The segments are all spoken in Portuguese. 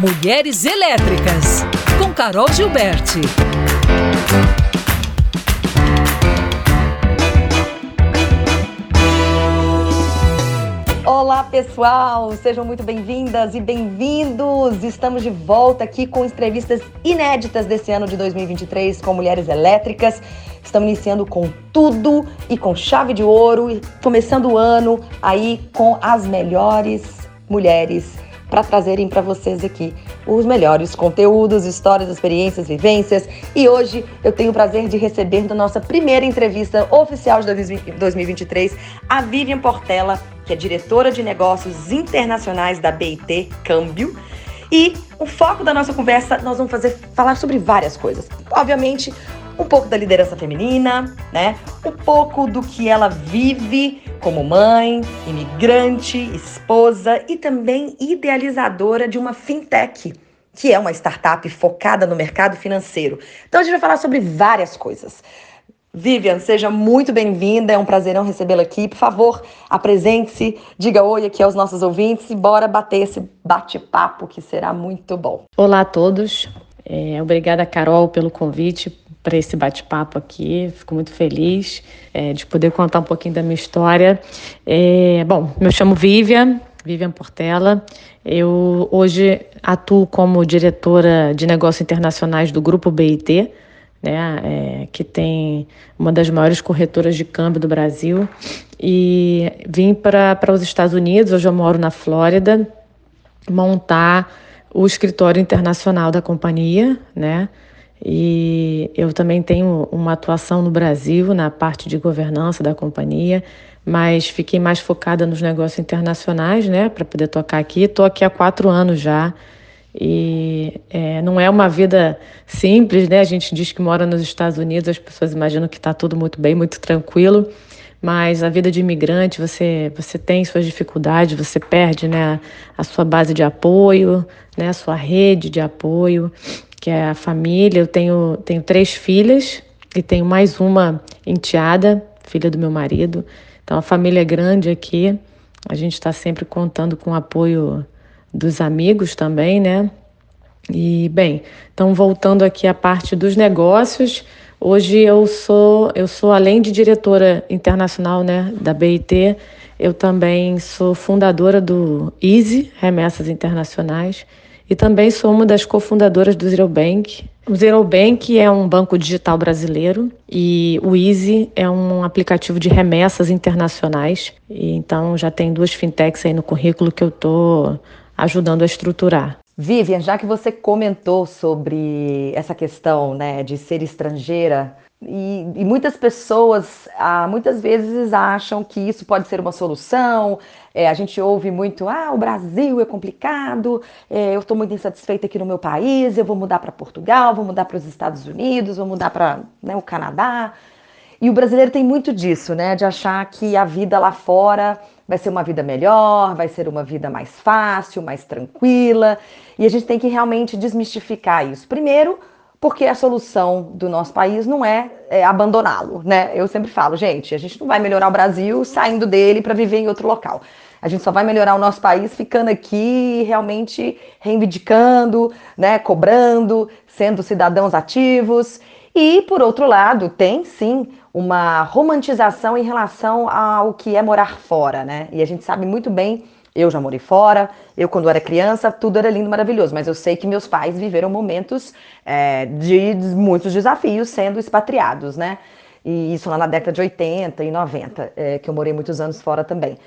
Mulheres Elétricas, com Carol Gilberti. Olá, pessoal! Sejam muito bem-vindas e bem-vindos! Estamos de volta aqui com entrevistas inéditas desse ano de 2023 com mulheres elétricas. Estamos iniciando com tudo e com chave de ouro e começando o ano aí com as melhores mulheres para trazerem para vocês aqui os melhores conteúdos, histórias, experiências, vivências. E hoje eu tenho o prazer de receber na nossa primeira entrevista oficial de 2023 a Vivian Portela, que é diretora de negócios internacionais da BIT Câmbio. E o foco da nossa conversa nós vamos fazer falar sobre várias coisas. Obviamente, um pouco da liderança feminina, né? Um pouco do que ela vive como mãe, imigrante, esposa e também idealizadora de uma fintech, que é uma startup focada no mercado financeiro. Então a gente vai falar sobre várias coisas. Vivian, seja muito bem-vinda, é um prazerão recebê-la aqui. Por favor, apresente-se, diga oi aqui aos nossos ouvintes e bora bater esse bate-papo que será muito bom. Olá a todos, é, obrigada Carol pelo convite, para esse bate-papo aqui. Fico muito feliz é, de poder contar um pouquinho da minha história. É, bom, me chamo Vivian, Vivian Portela. Eu hoje atuo como diretora de negócios internacionais do Grupo BIT, né, é, que tem uma das maiores corretoras de câmbio do Brasil. E vim para os Estados Unidos, hoje eu moro na Flórida, montar o escritório internacional da companhia, né? E eu também tenho uma atuação no Brasil na parte de governança da companhia, mas fiquei mais focada nos negócios internacionais, né, para poder tocar aqui. Estou aqui há quatro anos já e é, não é uma vida simples, né? A gente diz que mora nos Estados Unidos, as pessoas imaginam que está tudo muito bem, muito tranquilo, mas a vida de imigrante, você, você tem suas dificuldades, você perde né, a sua base de apoio, né, a sua rede de apoio que é a família. Eu tenho, tenho três filhas e tenho mais uma enteada, filha do meu marido. Então a família é grande aqui. A gente está sempre contando com o apoio dos amigos também, né? E bem, então voltando aqui à parte dos negócios, hoje eu sou eu sou além de diretora internacional, né, da BIT, eu também sou fundadora do Easy Remessas Internacionais e também sou uma das cofundadoras do Zero Bank. O Zero Bank é um banco digital brasileiro e o Easy é um aplicativo de remessas internacionais. E então já tem duas fintechs aí no currículo que eu estou ajudando a estruturar. Vivian, já que você comentou sobre essa questão né, de ser estrangeira e, e, muitas pessoas, ah, muitas vezes, acham que isso pode ser uma solução. É, a gente ouve muito: ah, o Brasil é complicado, é, eu estou muito insatisfeita aqui no meu país, eu vou mudar para Portugal, vou mudar para os Estados Unidos, vou mudar para né, o Canadá. E o brasileiro tem muito disso, né? De achar que a vida lá fora vai ser uma vida melhor, vai ser uma vida mais fácil, mais tranquila. E a gente tem que realmente desmistificar isso. Primeiro, porque a solução do nosso país não é, é abandoná-lo, né? Eu sempre falo, gente, a gente não vai melhorar o Brasil saindo dele para viver em outro local. A gente só vai melhorar o nosso país ficando aqui realmente reivindicando, né, cobrando, sendo cidadãos ativos. E, por outro lado, tem sim uma romantização em relação ao que é morar fora, né? E a gente sabe muito bem eu já morei fora, eu quando era criança, tudo era lindo, maravilhoso, mas eu sei que meus pais viveram momentos é, de muitos desafios sendo expatriados, né? E isso lá na década de 80 e 90, é, que eu morei muitos anos fora também.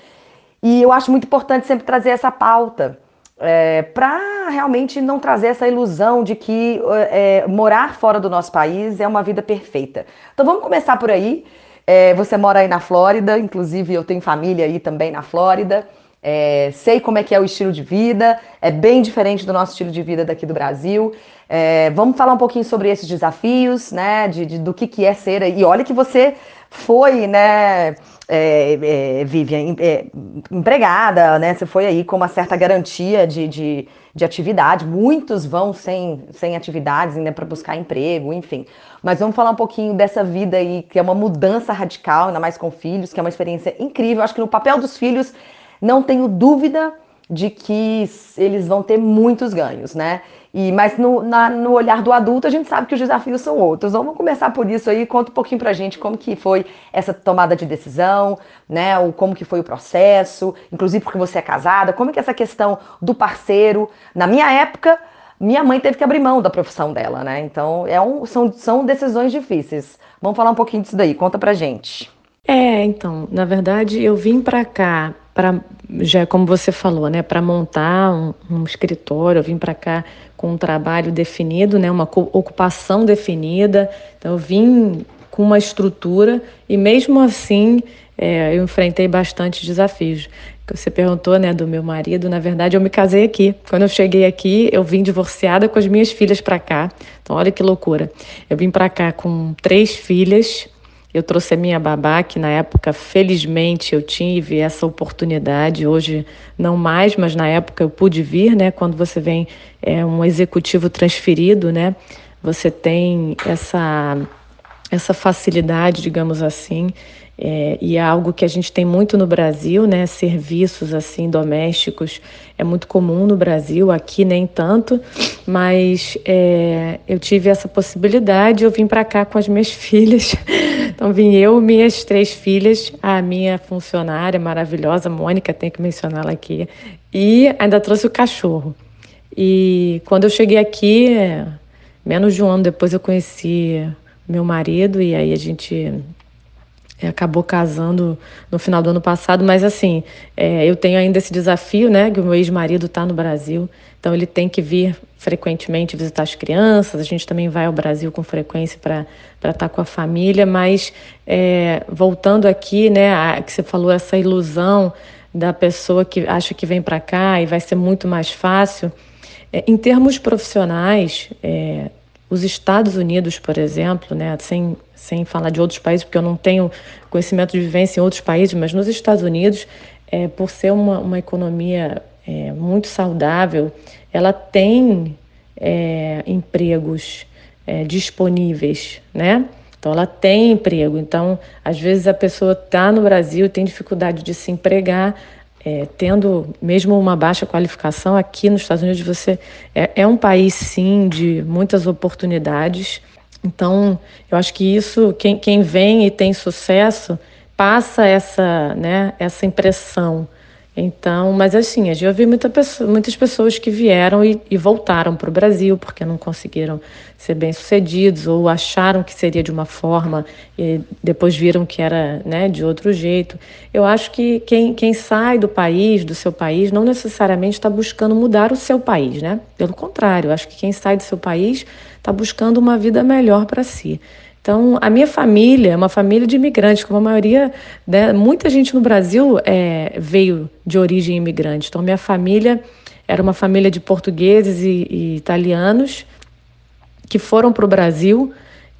E eu acho muito importante sempre trazer essa pauta é, para realmente não trazer essa ilusão de que é, morar fora do nosso país é uma vida perfeita. Então vamos começar por aí. É, você mora aí na Flórida, inclusive eu tenho família aí também na Flórida. É, sei como é que é o estilo de vida, é bem diferente do nosso estilo de vida daqui do Brasil. É, vamos falar um pouquinho sobre esses desafios, né? De, de, do que, que é ser. E olha que você foi, né, é, é, Vivian, é, empregada, né? Você foi aí com uma certa garantia de, de, de atividade. Muitos vão sem, sem atividades ainda para buscar emprego, enfim. Mas vamos falar um pouquinho dessa vida aí, que é uma mudança radical, ainda mais com filhos, que é uma experiência incrível. Acho que no papel dos filhos não tenho dúvida de que eles vão ter muitos ganhos, né? E, mas no, na, no olhar do adulto, a gente sabe que os desafios são outros. Vamos começar por isso aí. Conta um pouquinho pra gente como que foi essa tomada de decisão, né? Ou como que foi o processo, inclusive porque você é casada. Como é que é essa questão do parceiro? Na minha época, minha mãe teve que abrir mão da profissão dela, né? Então, é um, são, são decisões difíceis. Vamos falar um pouquinho disso daí. Conta pra gente. É, então, na verdade, eu vim para cá para já como você falou, né, para montar um, um, escritório, eu vim para cá com um trabalho definido, né, uma ocupação definida. Então eu vim com uma estrutura e mesmo assim é, eu enfrentei bastante desafios. Você perguntou, né, do meu marido. Na verdade, eu me casei aqui. Quando eu cheguei aqui, eu vim divorciada com as minhas filhas para cá. Então, olha que loucura. Eu vim para cá com três filhas eu trouxe a minha babá, que na época, felizmente, eu tive essa oportunidade. Hoje, não mais, mas na época eu pude vir, né? Quando você vem é, um executivo transferido, né? Você tem essa, essa facilidade, digamos assim, é, e é algo que a gente tem muito no Brasil, né? Serviços assim domésticos é muito comum no Brasil, aqui nem tanto, mas é, eu tive essa possibilidade. Eu vim para cá com as minhas filhas, então vim eu, minhas três filhas, a minha funcionária maravilhosa, Mônica, tenho que mencioná-la aqui, e ainda trouxe o cachorro. E quando eu cheguei aqui, menos de um ano depois eu conheci meu marido e aí a gente é, acabou casando no final do ano passado, mas assim, é, eu tenho ainda esse desafio, né, que o meu ex-marido está no Brasil, então ele tem que vir frequentemente visitar as crianças, a gente também vai ao Brasil com frequência para estar tá com a família, mas é, voltando aqui, né, a, que você falou, essa ilusão da pessoa que acha que vem para cá e vai ser muito mais fácil, é, em termos profissionais, é, os Estados Unidos, por exemplo, né, sem sem falar de outros países, porque eu não tenho conhecimento de vivência em outros países, mas nos Estados Unidos, é, por ser uma, uma economia é, muito saudável, ela tem é, empregos é, disponíveis, né? Então, ela tem emprego. Então, às vezes a pessoa está no Brasil e tem dificuldade de se empregar, é, tendo mesmo uma baixa qualificação, aqui nos Estados Unidos você é, é um país sim de muitas oportunidades. Então, eu acho que isso, quem, quem vem e tem sucesso, passa essa, né, essa impressão. Então, mas assim, eu vi muita pessoa, muitas pessoas que vieram e, e voltaram para o Brasil porque não conseguiram ser bem-sucedidos ou acharam que seria de uma forma e depois viram que era né, de outro jeito. Eu acho que quem, quem sai do país, do seu país, não necessariamente está buscando mudar o seu país, né? Pelo contrário, acho que quem sai do seu país está buscando uma vida melhor para si. Então, a minha família é uma família de imigrantes, como a maioria, né, muita gente no Brasil é, veio de origem imigrante. Então, minha família era uma família de portugueses e, e italianos que foram para o Brasil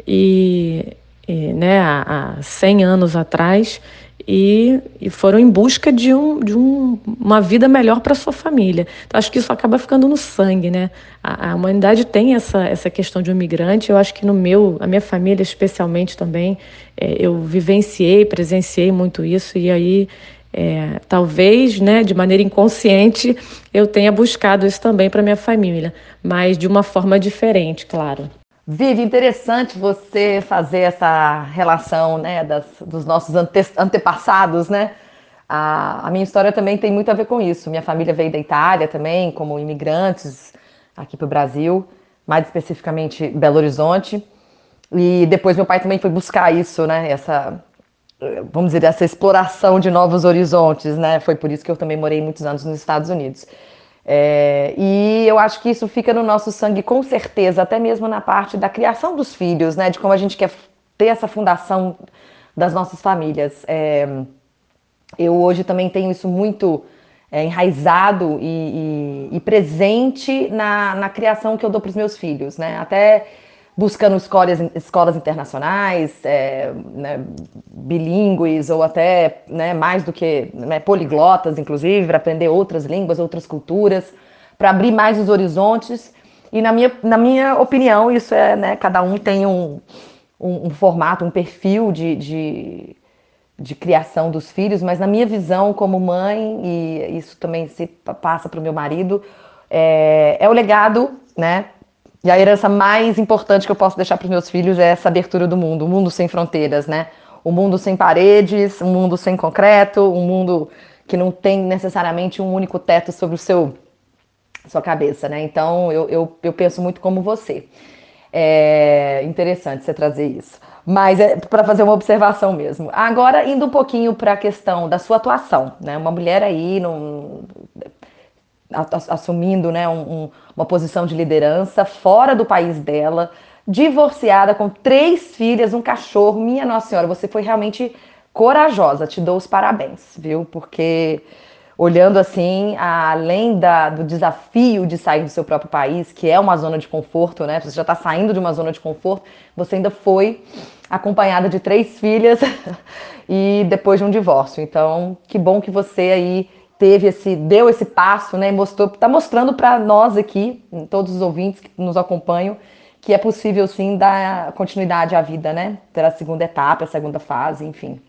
e, e, né, há, há 100 anos atrás e, e foram em busca de, um, de um, uma vida melhor para sua família. Então, acho que isso acaba ficando no sangue, né? A, a, humanidade tem essa, essa questão de um imigrante. Eu acho que no meu, a minha família especialmente também, é, eu vivenciei, presenciei muito isso e aí é, talvez, né, de maneira inconsciente, eu tenha buscado isso também para minha família, mas de uma forma diferente, claro. Vive, interessante você fazer essa relação né, das, dos nossos ante, antepassados, né? A, a, minha história também tem muito a ver com isso. Minha família veio da Itália também, como imigrantes aqui para o Brasil, mais especificamente Belo Horizonte. E depois meu pai também foi buscar isso, né? Essa, vamos dizer, essa exploração de novos horizontes, né? Foi por isso que eu também morei muitos anos nos Estados Unidos. É, e eu acho que isso fica no nosso sangue com certeza, até mesmo na parte da criação dos filhos, né? De como a gente quer ter essa fundação das nossas famílias. É, eu hoje também tenho isso muito é, enraizado e, e, e presente na, na, criação que eu dou para os meus filhos, né? Até buscando escolas, escolas internacionais, é, né, bilíngues ou até né, mais do que né, poliglotas, inclusive, para aprender outras línguas, outras culturas, para abrir mais os horizontes. E na minha, na minha opinião, isso é, né, cada um tem um, um, um formato, um perfil de, de, de criação dos filhos, mas na minha visão como mãe, e isso também se passa para o meu marido, é, é o legado, né? E a herança mais importante que eu posso deixar para os meus filhos é essa abertura do mundo, o um mundo sem fronteiras, né? Um mundo sem paredes, um mundo sem concreto, um mundo que não tem necessariamente um único teto sobre o seu sua cabeça, né? Então eu, eu, eu penso muito como você. É interessante você trazer isso. Mas é para fazer uma observação mesmo. Agora, indo um pouquinho para a questão da sua atuação, né? Uma mulher aí num, assumindo né, um, uma posição de liderança fora do país dela, divorciada, com três filhas, um cachorro. Minha Nossa Senhora, você foi realmente corajosa. Te dou os parabéns, viu? Porque olhando assim, além da, do desafio de sair do seu próprio país, que é uma zona de conforto, né? Você já está saindo de uma zona de conforto, você ainda foi acompanhada de três filhas e depois de um divórcio. Então, que bom que você aí teve esse, deu esse passo, né? Mostrou, está mostrando para nós aqui, todos os ouvintes que nos acompanham, que é possível sim dar continuidade à vida, né? Pela segunda etapa, a segunda fase, enfim.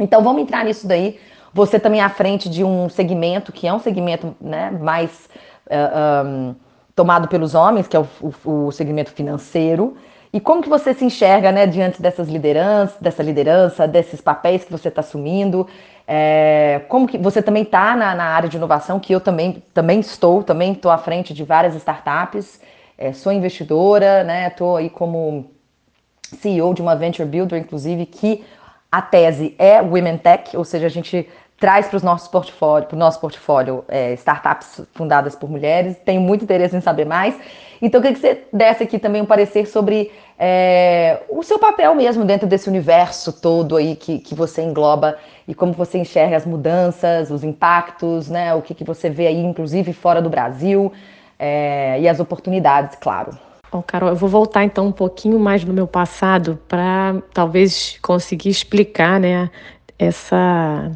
Então vamos entrar nisso daí. Você também à frente de um segmento que é um segmento né, mais uh, eh, um, tomado pelos homens, que é o, o, o, segmento financeiro. E como que você se enxerga né, diante dessas lideranças, dessa liderança, desses papéis que você está assumindo? É, como que você também está na, na, área de inovação, que eu também, também estou, também estou à frente de várias startups, é, sou investidora, né? Estou aí como CEO de uma venture builder, inclusive, que a tese é Women Tech, ou seja, a gente traz para os nossos portfólio, para o nosso portfólio é, startups fundadas por mulheres. Tenho muito interesse em saber mais. Então, eu queria que você desse aqui também um parecer sobre é, o seu papel mesmo dentro desse universo todo aí que, que você engloba e como você enxerga as mudanças, os impactos, né? O que, que você vê aí, inclusive fora do Brasil, é, e as oportunidades, claro. Bom, Carol, eu vou voltar então um pouquinho mais no meu passado para talvez conseguir explicar, né, essa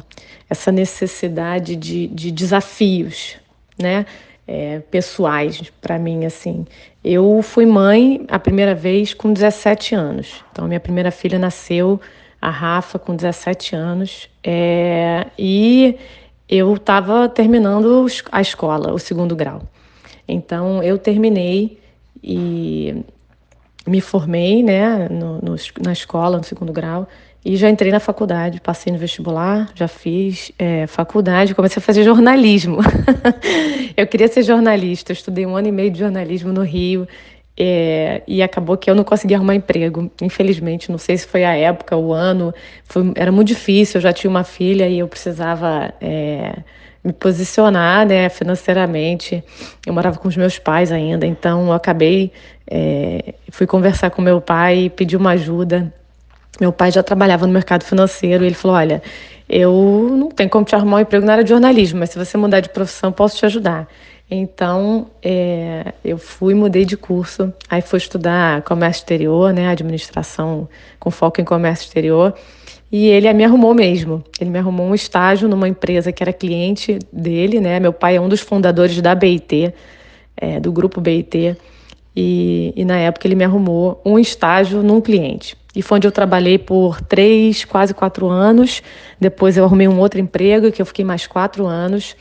essa necessidade de, de desafios, né? É, pessoais para mim assim. Eu fui mãe a primeira vez com 17 anos. Então minha primeira filha nasceu a Rafa com 17 anos é, e eu estava terminando a escola, o segundo grau. Então eu terminei e me formei, né, no, no, na escola no segundo grau e já entrei na faculdade, passei no vestibular, já fiz é, faculdade, comecei a fazer jornalismo. eu queria ser jornalista, eu estudei um ano e meio de jornalismo no Rio é, e acabou que eu não consegui arrumar emprego, infelizmente. Não sei se foi a época, o ano, foi, era muito difícil. Eu já tinha uma filha e eu precisava é, me posicionar né, financeiramente. Eu morava com os meus pais ainda, então eu acabei, é, fui conversar com meu pai e pedi uma ajuda meu pai já trabalhava no mercado financeiro e ele falou: Olha, eu não tenho como te arrumar um emprego na área de jornalismo, mas se você mudar de profissão, posso te ajudar. Então, é, eu fui, mudei de curso, aí fui estudar comércio exterior, né, administração com foco em comércio exterior, e ele me arrumou mesmo. Ele me arrumou um estágio numa empresa que era cliente dele, né, meu pai é um dos fundadores da BIT, é, do grupo BIT, e, e na época ele me arrumou um estágio num cliente. E foi onde eu trabalhei por três, quase quatro anos. Depois eu arrumei um outro emprego, que eu fiquei mais quatro anos.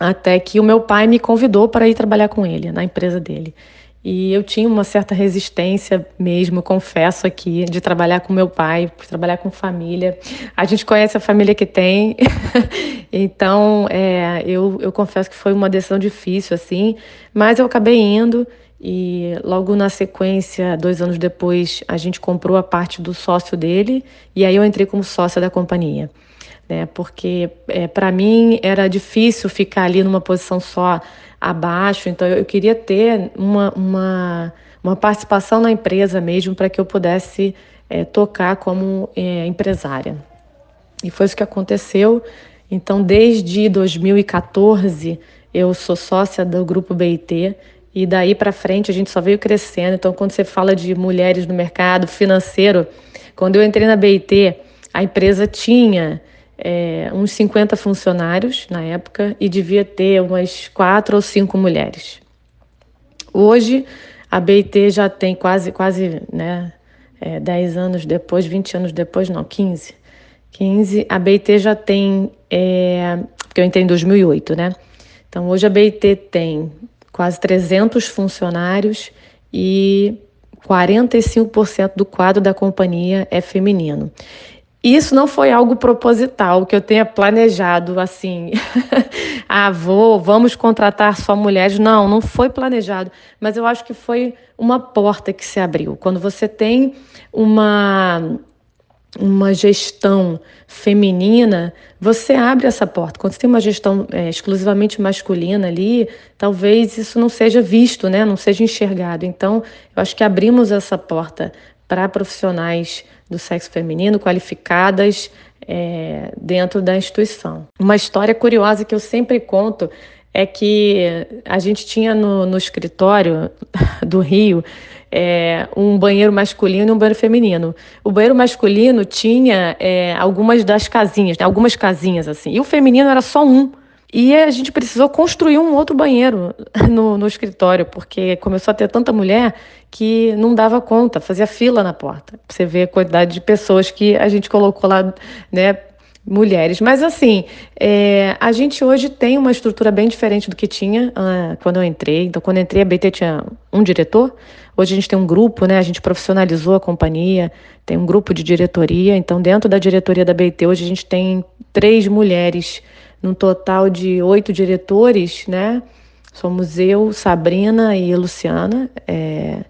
Até que o meu pai me convidou para ir trabalhar com ele, na empresa dele. E eu tinha uma certa resistência mesmo, confesso aqui, de trabalhar com meu pai, de trabalhar com família. A gente conhece a família que tem, então é, eu, eu confesso que foi uma decisão difícil, assim, mas eu acabei indo e logo na sequência, dois anos depois, a gente comprou a parte do sócio dele e aí eu entrei como sócia da companhia. Né? Porque é, para mim era difícil ficar ali numa posição só abaixo, então eu queria ter uma, uma, uma participação na empresa mesmo para que eu pudesse é, tocar como é, empresária. E foi isso que aconteceu. Então, desde 2014, eu sou sócia do Grupo BIT e daí para frente a gente só veio crescendo. Então, quando você fala de mulheres no mercado financeiro, quando eu entrei na BIT, a empresa tinha é, uns 50 funcionários na época e devia ter umas quatro ou cinco mulheres. Hoje, a BIT já tem quase, quase né, é, 10 anos depois, 20 anos depois, não, 15. 15. A BIT já tem, é, porque eu entrei em 2008, né? Então hoje a BIT tem quase 300 funcionários e 45% do quadro da companhia é feminino. Isso não foi algo proposital que eu tenha planejado assim. ah, vou, vamos contratar só mulheres. Não, não foi planejado, mas eu acho que foi uma porta que se abriu. Quando você tem uma uma gestão feminina, você abre essa porta. Quando você tem uma gestão é, exclusivamente masculina ali, talvez isso não seja visto, né? não seja enxergado. Então, eu acho que abrimos essa porta para profissionais do sexo feminino qualificadas é, dentro da instituição. Uma história curiosa que eu sempre conto é que a gente tinha no, no escritório do Rio é, um banheiro masculino e um banheiro feminino. O banheiro masculino tinha é, algumas das casinhas, né, algumas casinhas assim, e o feminino era só um. E a gente precisou construir um outro banheiro no, no escritório, porque começou a ter tanta mulher que não dava conta, fazia fila na porta. Você ver a quantidade de pessoas que a gente colocou lá, né, mulheres. Mas assim, é, a gente hoje tem uma estrutura bem diferente do que tinha ah, quando eu entrei. Então, quando eu entrei, a BT tinha um diretor. Hoje a gente tem um grupo, né? A gente profissionalizou a companhia, tem um grupo de diretoria. Então, dentro da diretoria da BT, hoje a gente tem três mulheres, num total de oito diretores, né? Somos eu, Sabrina e Luciana. É,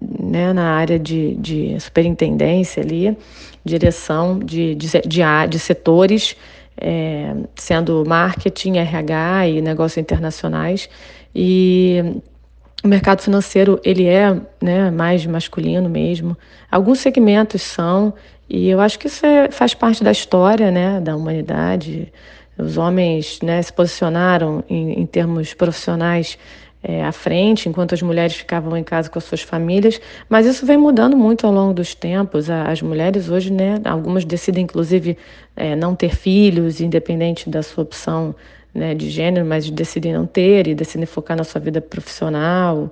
né, na área de, de superintendência ali, direção de, de, de, de setores, é, sendo marketing, RH e negócios internacionais. E o mercado financeiro ele é né, mais masculino mesmo. Alguns segmentos são, e eu acho que isso é, faz parte da história né, da humanidade. Os homens né, se posicionaram em, em termos profissionais é, à frente, enquanto as mulheres ficavam em casa com as suas famílias, mas isso vem mudando muito ao longo dos tempos. As mulheres hoje, né, algumas decidem inclusive é, não ter filhos, independente da sua opção né, de gênero, mas decidem não ter e decidem focar na sua vida profissional,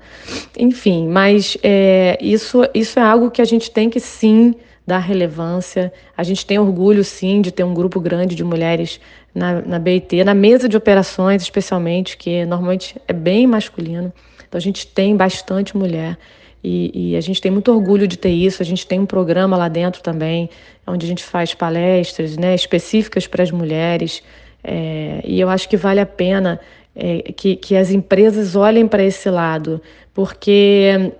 enfim. Mas é, isso, isso é algo que a gente tem que sim dar relevância. A gente tem orgulho, sim, de ter um grupo grande de mulheres na, na BIT, na mesa de operações, especialmente, que normalmente é bem masculino. Então, a gente tem bastante mulher. E, e, a gente tem muito orgulho de ter isso. A gente tem um programa lá dentro também, onde a gente faz palestras né, específicas para as mulheres. É, e eu acho que vale a pena é, que, que as empresas olhem para esse lado, porque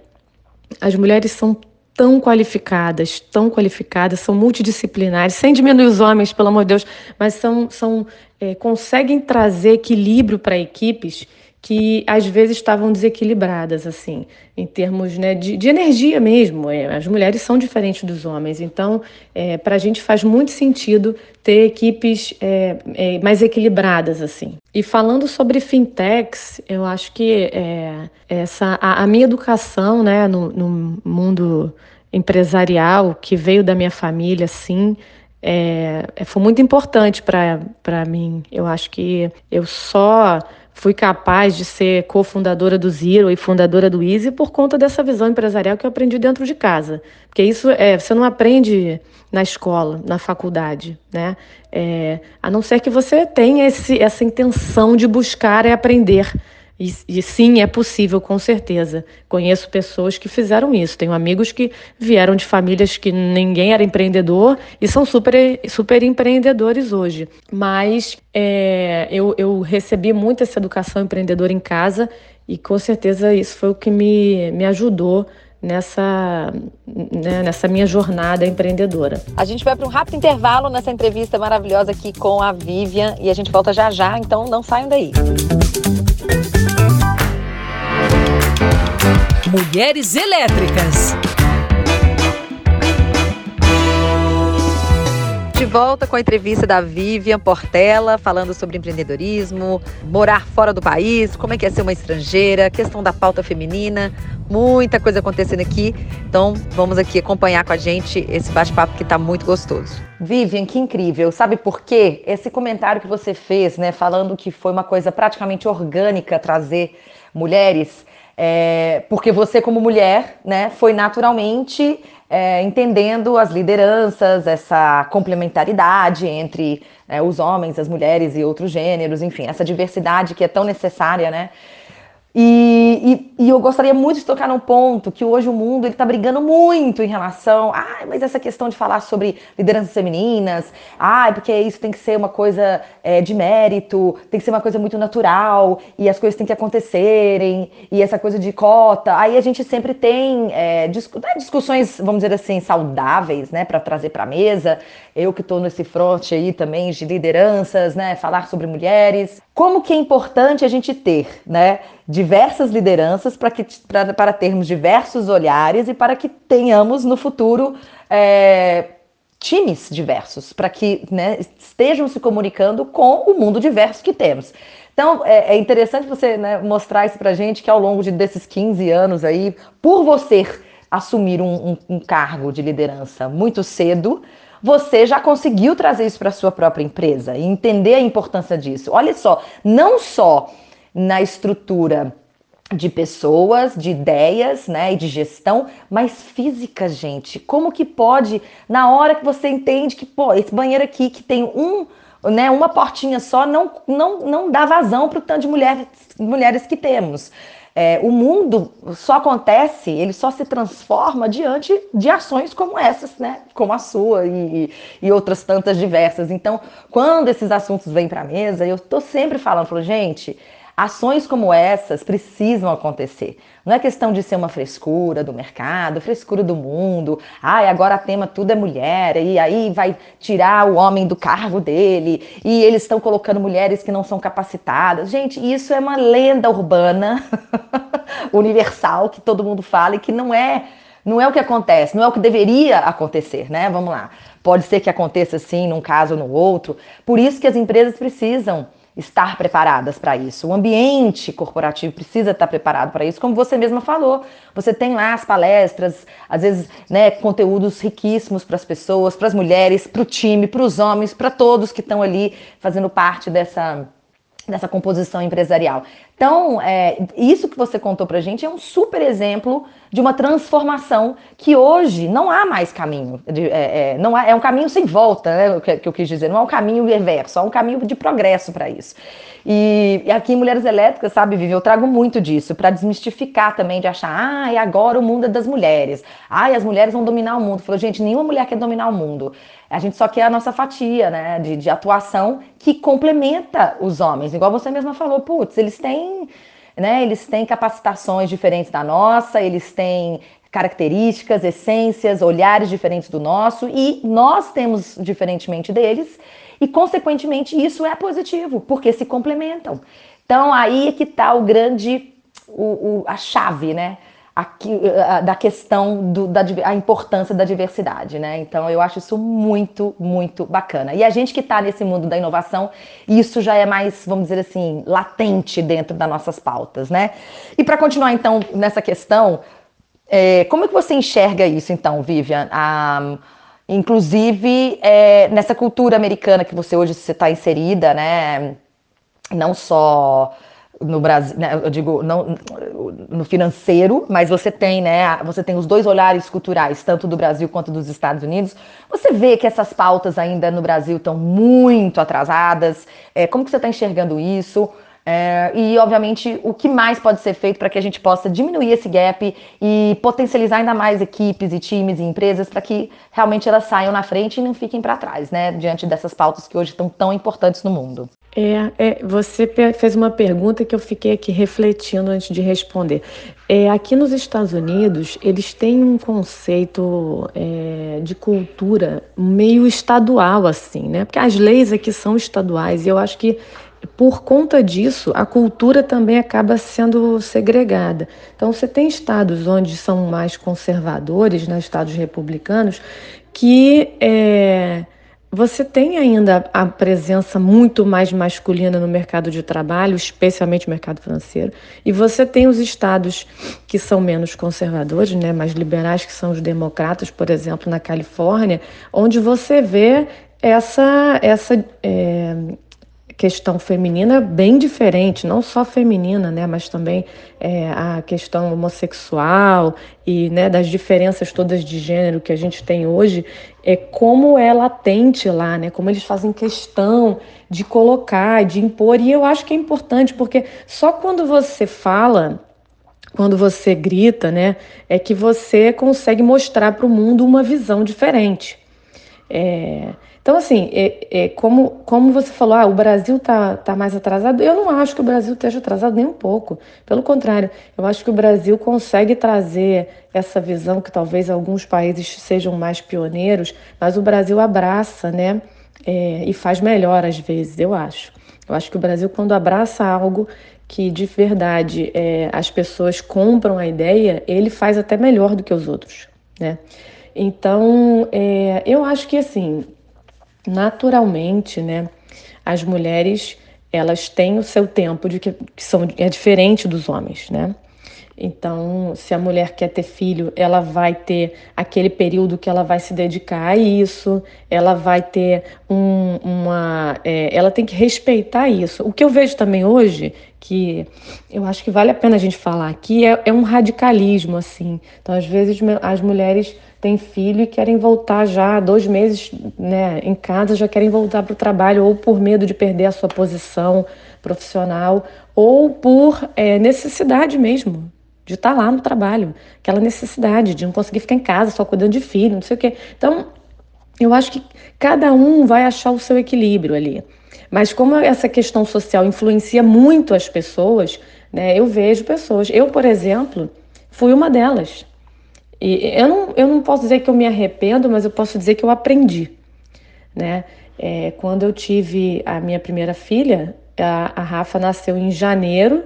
as mulheres são tão qualificadas, tão qualificadas, são multidisciplinares, sem diminuir os homens, pelo amor de Deus, mas são, são é, conseguem trazer equilíbrio para equipes que às vezes estavam desequilibradas, assim, em termos né, de, de energia mesmo. É, as mulheres são diferentes dos homens, então é, para a gente faz muito sentido ter equipes é, é, mais equilibradas, assim. E falando sobre fintechs, eu acho que é, essa a, a, minha educação, né, no, no mundo empresarial que veio da minha família, sim, é, foi muito importante para mim. Eu acho que eu só fui capaz de ser cofundadora do Zero e fundadora do Easy por conta dessa visão empresarial que eu aprendi dentro de casa. Porque isso é, você não aprende na escola, na faculdade, né? É, a não ser que você tenha esse, essa intenção de buscar e aprender. E, e, sim, é possível, com certeza. Conheço pessoas que fizeram isso. Tenho amigos que vieram de famílias que ninguém era empreendedor e são super, super empreendedores hoje. Mas é, eu, eu recebi muito essa educação empreendedora em casa e com certeza isso foi o que me, me ajudou nessa, né, nessa minha jornada empreendedora. A gente vai para um rápido intervalo nessa entrevista maravilhosa aqui com a Vivian e a gente volta já já, então não saiam daí. Mulheres Elétricas. De volta com a entrevista da Vivian Portela, falando sobre empreendedorismo, morar fora do país, como é que é ser uma estrangeira, questão da pauta feminina, muita coisa acontecendo aqui. Então, vamos aqui acompanhar com a gente esse bate-papo que está muito gostoso. Vivian, que incrível. Sabe por quê? Esse comentário que você fez, né, falando que foi uma coisa praticamente orgânica trazer mulheres é, porque você, como mulher, né, foi naturalmente é, entendendo as lideranças, essa complementaridade entre é, os homens, as mulheres e outros gêneros, enfim, essa diversidade que é tão necessária, né? E, e, e, eu gostaria muito de tocar num ponto que hoje o mundo está brigando muito em relação. Ah, mas essa questão de falar sobre lideranças femininas, ah, porque isso tem que ser uma coisa é, de mérito, tem que ser uma coisa muito natural, e as coisas têm que acontecerem, e essa coisa de cota. Aí a gente sempre tem é, né, discussões, vamos dizer assim, saudáveis, né, para trazer para a mesa. Eu que estou nesse front aí também de lideranças, né, falar sobre mulheres. Como que é importante a gente ter, né? diversas lideranças para que pra, para termos diversos olhares e para que tenhamos no futuro é, times diversos, para que né, estejam se comunicando com o mundo diverso que temos. Então é, é interessante você né, mostrar isso para gente que ao longo de, desses 15 anos aí, por você assumir um, um, um cargo de liderança muito cedo, você já conseguiu trazer isso para sua própria empresa e entender a importância disso. Olha só, não só na estrutura de pessoas, de ideias, né, e de gestão, mas física, gente. Como que pode, na hora que você entende que, pô, esse banheiro aqui que tem um, né, uma portinha só, não, não, não dá vazão para o tanto de mulheres, mulheres que temos. É, o mundo só acontece, ele só se transforma diante de ações como essas, né? Como a sua e, e outras tantas diversas. Então, quando esses assuntos vêm para a mesa, eu estou sempre falando, falo, gente, Ações como essas precisam acontecer. Não é questão de ser uma frescura do mercado, frescura do mundo. Ai, agora tema tudo é mulher, e aí vai tirar o homem do cargo dele, e eles estão colocando mulheres que não são capacitadas. Gente, isso é uma lenda urbana universal que todo mundo fala e que não é não é o que acontece, não é o que deveria acontecer, né? Vamos lá. Pode ser que aconteça sim num caso ou no outro. Por isso que as empresas precisam estar preparadas para isso. O ambiente corporativo precisa estar preparado para isso, como você mesma falou. Você tem lá as palestras, às vezes, né, conteúdos riquíssimos para as pessoas, para as mulheres, para o time, para os homens, para todos que estão ali fazendo parte dessa dessa composição empresarial. Então, é, isso que você contou para gente é um super exemplo de uma transformação que hoje não há mais caminho. De, é, é, não há, é um caminho sem volta, né, que, que eu quis dizer. Não é um caminho reverso, é um caminho de progresso para isso. E, e, aqui em Mulheres Elétricas, sabe, Vivi, eu trago muito disso para desmistificar também, de achar, ah, e agora o mundo é das mulheres. Ah, e as mulheres vão dominar o mundo. Falou, gente, nenhuma mulher quer dominar o mundo. A gente só quer a nossa fatia, né, de, de atuação que complementa os homens. Igual você mesma falou, putz, eles têm, né, eles têm capacitações diferentes da nossa, eles têm características, essências, olhares diferentes do nosso e nós temos diferentemente deles e, consequentemente, isso é positivo, porque se complementam. Então, aí é que está o grande, o, o, a chave, né? Aqui, da questão do, da a importância da diversidade, né? Então eu acho isso muito, muito bacana. E a gente que está nesse mundo da inovação, isso já é mais, vamos dizer assim, latente dentro das nossas pautas, né? E para continuar então nessa questão, é, como é que você enxerga isso então, Vivian? Inclusive, é, nessa cultura americana que você hoje está inserida, né? Não só no Brasil, né, eu digo, não no financeiro, mas você tem, né? Você tem os dois olhares culturais, tanto do Brasil quanto dos Estados Unidos. Você vê que essas pautas ainda no Brasil estão muito atrasadas. É, como que você está enxergando isso? É, e, obviamente, o que mais pode ser feito para que a gente possa diminuir esse gap e potencializar ainda mais equipes e times e empresas para que realmente elas saiam na frente e não fiquem para trás, né? Diante dessas pautas que hoje estão tão importantes no mundo. É, é, você fez uma pergunta que eu fiquei aqui refletindo antes de responder. É, aqui nos Estados Unidos, eles têm um conceito é, de cultura meio estadual, assim, né? Porque as leis aqui são estaduais e eu acho que por conta disso, a cultura também acaba sendo segregada. Então, você tem estados onde são mais conservadores, né, estados republicanos, que é, você tem ainda a presença muito mais masculina no mercado de trabalho, especialmente no mercado financeiro, e você tem os estados que são menos conservadores, né, mais liberais, que são os democratas, por exemplo, na Califórnia, onde você vê essa, essa é, questão feminina bem diferente, não só feminina, né, mas também é, a questão homossexual e né, das diferenças todas de gênero que a gente tem hoje, é como é latente lá, né, como eles fazem questão de colocar, de impor, e eu acho que é importante, porque só quando você fala quando você grita, né, é que você consegue mostrar para o mundo uma visão diferente. É, então, assim, é, é, como, como você falou, ah, o Brasil está tá mais atrasado, eu não acho que o Brasil esteja atrasado nem um pouco. Pelo contrário, eu acho que o Brasil consegue trazer essa visão que talvez alguns países sejam mais pioneiros, mas o Brasil abraça, né? É, e faz melhor às vezes, eu acho. Eu acho que o Brasil, quando abraça algo que de verdade é, as pessoas compram a ideia, ele faz até melhor do que os outros, né? Então, é, eu acho que assim, naturalmente, né, as mulheres elas têm o seu tempo de que, que são é diferente dos homens, né? Então, se a mulher quer ter filho, ela vai ter aquele período que ela vai se dedicar a isso, ela vai ter um, uma. É, ela tem que respeitar isso. O que eu vejo também hoje, que eu acho que vale a pena a gente falar aqui, é, é um radicalismo, assim. Então, às vezes, as mulheres têm filho e querem voltar já dois meses né, em casa, já querem voltar para o trabalho, ou por medo de perder a sua posição profissional, ou por é, necessidade mesmo de estar tá lá no trabalho, aquela necessidade de não conseguir ficar em casa só cuidando de filho, não sei o quê. Então, eu acho que cada um vai achar o seu equilíbrio ali. Mas como essa questão social influencia muito as pessoas, né, eu vejo pessoas. Eu, por exemplo, fui uma delas. E eu não, eu não posso dizer que eu me arrependo, mas eu posso dizer que eu aprendi. Né? É, quando eu tive a minha primeira filha, a, a Rafa nasceu em janeiro,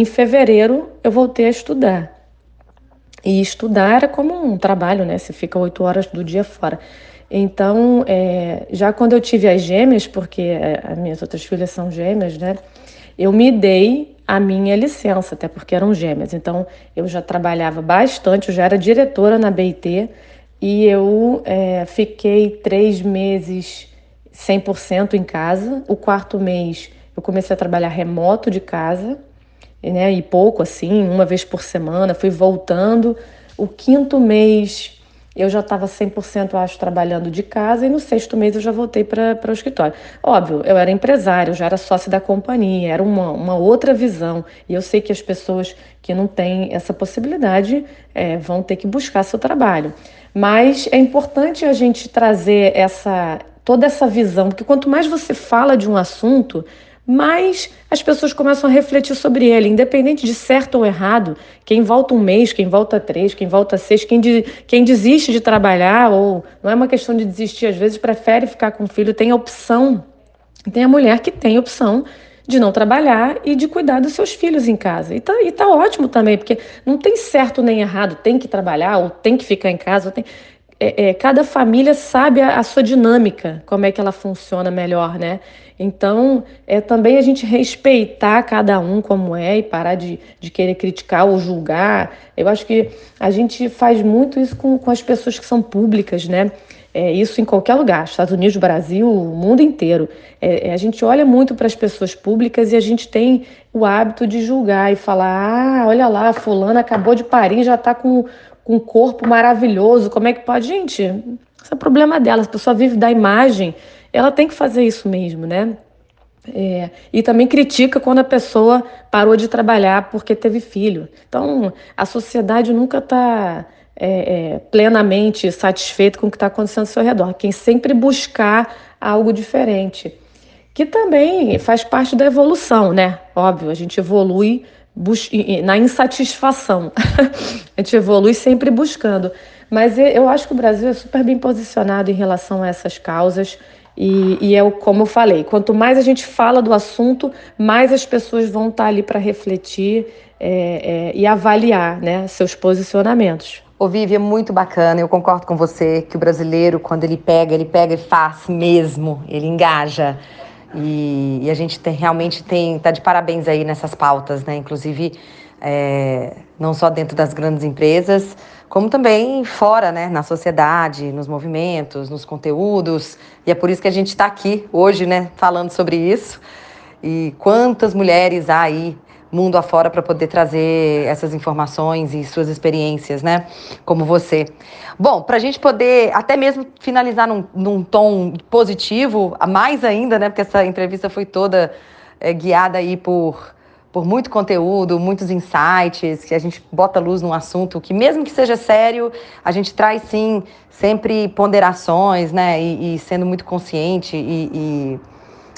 em fevereiro eu voltei a estudar. E estudar era como um trabalho, né? Você fica oito horas do dia fora. Então, é, já quando eu tive as gêmeas, porque é, as minhas outras filhas são gêmeas, né? Eu me dei a minha licença, até porque eram gêmeas. Então, eu já trabalhava bastante, eu já era diretora na BIT e eu é, fiquei três meses 100% em casa. O quarto mês eu comecei a trabalhar remoto de casa, né, e pouco assim, uma vez por semana, fui voltando. O quinto mês eu já estava 100% acho trabalhando de casa e no sexto mês eu já voltei para o escritório. Óbvio, eu era empresário, eu já era sócia da companhia, era uma, uma outra visão. E eu sei que as pessoas que não têm essa possibilidade é, vão ter que buscar seu trabalho. Mas é importante a gente trazer essa toda essa visão, porque quanto mais você fala de um assunto, mas as pessoas começam a refletir sobre ele, independente de certo ou errado. Quem volta um mês, quem volta três, quem volta seis, quem, de, quem desiste de trabalhar, ou não é uma questão de desistir, às vezes prefere ficar com o filho, tem a opção. Tem a mulher que tem opção de não trabalhar e de cuidar dos seus filhos em casa. E tá, e tá ótimo também, porque não tem certo nem errado, tem que trabalhar ou tem que ficar em casa. Tem... É, é, cada família sabe a, a sua dinâmica, como é que ela funciona melhor, né? Então, é também a gente respeitar cada um como é e parar de, de querer criticar ou julgar. Eu acho que a gente faz muito isso com, com as pessoas que são públicas, né? É, isso em qualquer lugar, Estados Unidos, Brasil, o mundo inteiro. É, é a gente olha muito para as pessoas públicas e a gente tem o hábito de julgar e falar: ah, olha lá, fulana acabou de parir, já está com, com um corpo maravilhoso, como é que pode? Gente, esse é problema dela, a pessoa vive da imagem ela tem que fazer isso mesmo, né? É, e também critica quando a pessoa parou de trabalhar porque teve filho. Então, a sociedade nunca está é, é, plenamente satisfeita com o que está acontecendo ao seu redor. Quem sempre buscar algo diferente, que também faz parte da evolução, né? Óbvio, a gente evolui na insatisfação. a gente evolui sempre buscando. Mas eu acho que o Brasil é super bem posicionado em relação a essas causas. E, e é como eu falei, quanto mais a gente fala do assunto, mais as pessoas vão estar ali para refletir é, é, e avaliar né, seus posicionamentos. Ô Vivi, é muito bacana, eu concordo com você que o brasileiro, quando ele pega, ele pega e faz mesmo, ele engaja. E, e a gente tem, realmente tem, tá de parabéns aí nessas pautas, né? Inclusive, é, não só dentro das grandes empresas, como também fora, né, na sociedade, nos movimentos, nos conteúdos. E é por isso que a gente está aqui hoje, né, falando sobre isso. E quantas mulheres há aí mundo afora para poder trazer essas informações e suas experiências, né? Como você. Bom, para a gente poder até mesmo finalizar num, num, tom positivo, mais ainda, né? Porque essa entrevista foi toda é, guiada aí por, por muito conteúdo, muitos insights, que a gente bota luz num assunto que, mesmo que seja sério, a gente traz sim sempre ponderações, né? E, e sendo muito consciente e, e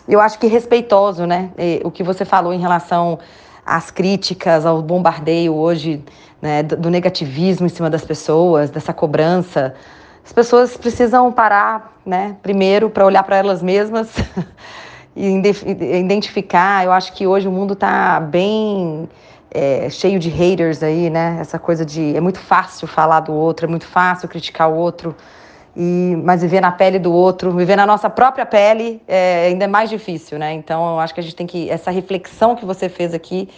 eu acho que respeitoso, né? O que você falou em relação às críticas, ao bombardeio hoje, né, do negativismo em cima das pessoas, dessa cobrança. As pessoas precisam parar, né, primeiro para olhar para elas mesmas e identificar. Eu acho que hoje o mundo está bem é, cheio de haters aí, né? Essa coisa de é muito fácil falar do outro, é muito fácil criticar o outro. E, mas viver na pele do outro, viver na nossa própria pele é ainda é mais difícil, né? Então eu acho que a gente tem que. Essa reflexão que você fez aqui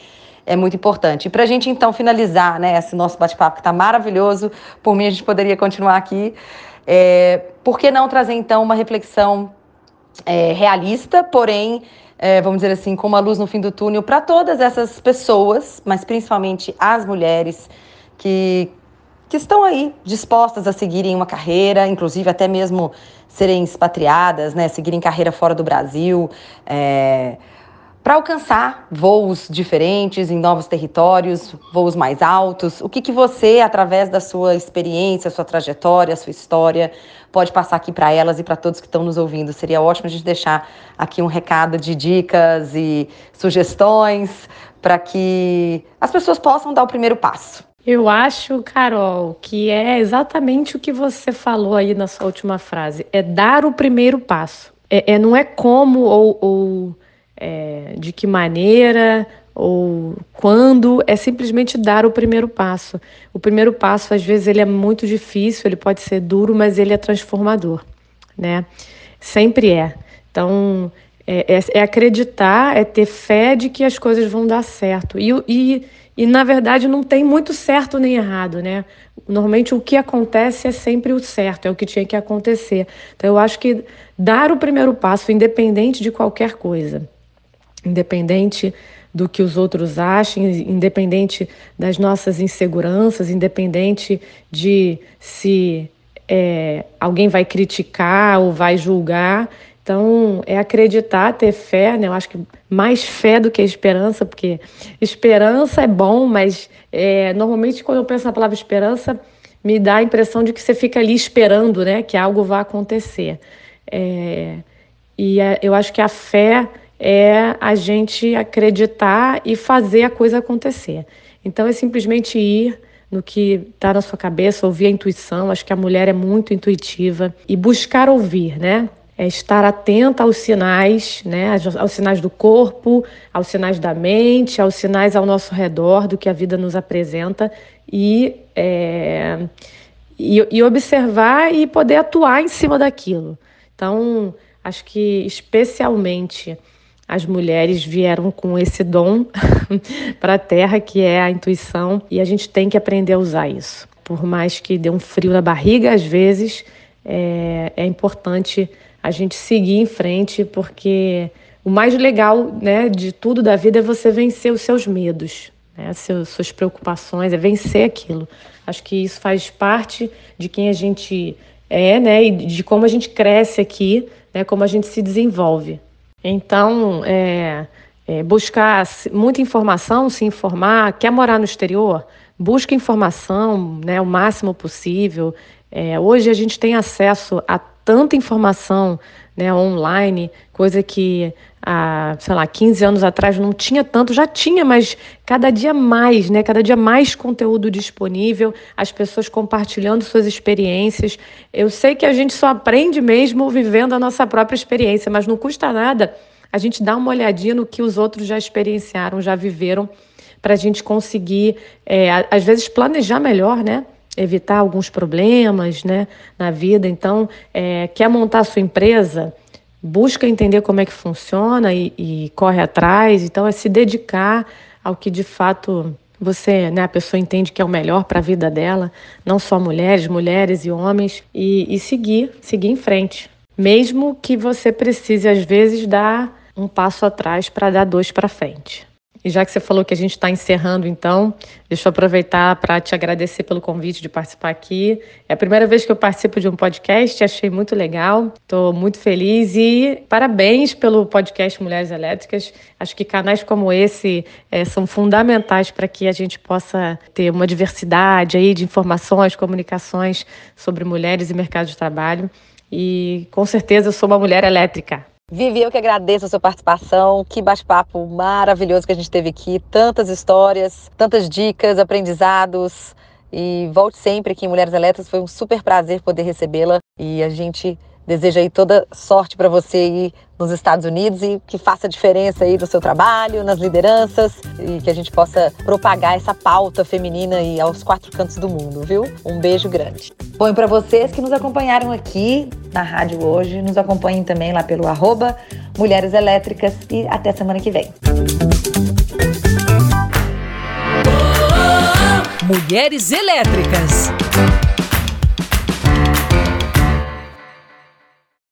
é muito importante. E para a gente então finalizar né, esse nosso bate-papo que está maravilhoso, por mim a gente poderia continuar aqui. É, por que não trazer então uma reflexão é, realista, porém, é, vamos dizer assim, com uma luz no fim do túnel para todas essas pessoas, mas principalmente as mulheres que que estão aí dispostas a seguirem uma carreira, inclusive até mesmo serem expatriadas, né, seguirem carreira fora do Brasil, é, para alcançar voos diferentes em novos territórios, voos mais altos. O que, que você, através da sua experiência, sua trajetória, sua história, pode passar aqui para elas e para todos que estão nos ouvindo? Seria ótimo a gente deixar aqui um recado de dicas e sugestões para que as pessoas possam dar o primeiro passo. Eu acho, Carol, que é exatamente o que você falou aí na sua última frase. É dar o primeiro passo. É, é não é como ou, ou é, de que maneira ou quando, é simplesmente dar o primeiro passo. O primeiro passo, às vezes, ele é muito difícil, ele pode ser duro, mas ele é transformador, né? Sempre é. Então, é, é, é acreditar, é ter fé de que as coisas vão dar certo. E, e e na verdade não tem muito certo nem errado, né? Normalmente o que acontece é sempre o certo, é o que tinha que acontecer. Então eu acho que dar o primeiro passo, independente de qualquer coisa, independente do que os outros achem, independente das nossas inseguranças, independente de se é, alguém vai criticar ou vai julgar, então, é acreditar, ter fé, né? Eu acho que mais fé do que esperança, porque esperança é bom, mas é, normalmente quando eu penso na palavra esperança, me dá a impressão de que você fica ali esperando, né? Que algo vai acontecer. É, e é, eu acho que a fé é a gente acreditar e fazer a coisa acontecer. Então, é simplesmente ir no que está na sua cabeça, ouvir a intuição. Acho que a mulher é muito intuitiva e buscar ouvir, né? É estar atenta aos sinais, né, aos sinais do corpo, aos sinais da mente, aos sinais ao nosso redor do que a vida nos apresenta e, é, e, e observar e poder atuar em cima daquilo. Então, acho que especialmente as mulheres vieram com esse dom para a Terra, que é a intuição, e a gente tem que aprender a usar isso. Por mais que dê um frio na barriga, às vezes, é, é importante a gente seguir em frente, porque o mais legal né, de tudo da vida é você vencer os seus medos, né, seus, suas preocupações, é vencer aquilo. Acho que isso faz parte de quem a gente é, né, e de como a gente cresce aqui, né, como a gente se desenvolve. Então, é, é, buscar muita informação, se informar, quer morar no exterior, busca informação né, o máximo possível. É, hoje a gente tem acesso a tanta informação né, online, coisa que há, sei lá, 15 anos atrás não tinha tanto, já tinha, mas cada dia mais, né, cada dia mais conteúdo disponível, as pessoas compartilhando suas experiências. Eu sei que a gente só aprende mesmo vivendo a nossa própria experiência, mas não custa nada a gente dar uma olhadinha no que os outros já experienciaram, já viveram, para a gente conseguir, é, às vezes, planejar melhor, né? Evitar alguns problemas né, na vida. Então, é, quer montar sua empresa? Busca entender como é que funciona e, e corre atrás. Então, é se dedicar ao que de fato você, né, a pessoa entende que é o melhor para a vida dela, não só mulheres, mulheres e homens, e, e seguir, seguir em frente. Mesmo que você precise, às vezes, dar um passo atrás para dar dois para frente. E já que você falou que a gente está encerrando, então, deixa eu aproveitar para te agradecer pelo convite de participar aqui. É a primeira vez que eu participo de um podcast, achei muito legal, estou muito feliz e parabéns pelo podcast Mulheres Elétricas. Acho que canais como esse é, são fundamentais para que a gente possa ter uma diversidade aí de informações, comunicações sobre mulheres e mercado de trabalho. E com certeza eu sou uma mulher elétrica. Vivi, eu que agradeço a sua participação. Que bate-papo maravilhoso que a gente teve aqui. Tantas histórias, tantas dicas, aprendizados. E volte sempre aqui em Mulheres Elétricas. Foi um super prazer poder recebê-la. E a gente deseja aí toda sorte para você aí nos Estados Unidos e que faça diferença aí no seu trabalho, nas lideranças e que a gente possa propagar essa pauta feminina aí aos quatro cantos do mundo, viu? Um beijo grande. Bom, para vocês que nos acompanharam aqui na rádio hoje, nos acompanhem também lá pelo arroba Mulheres Elétricas e até semana que vem. Mulheres Elétricas.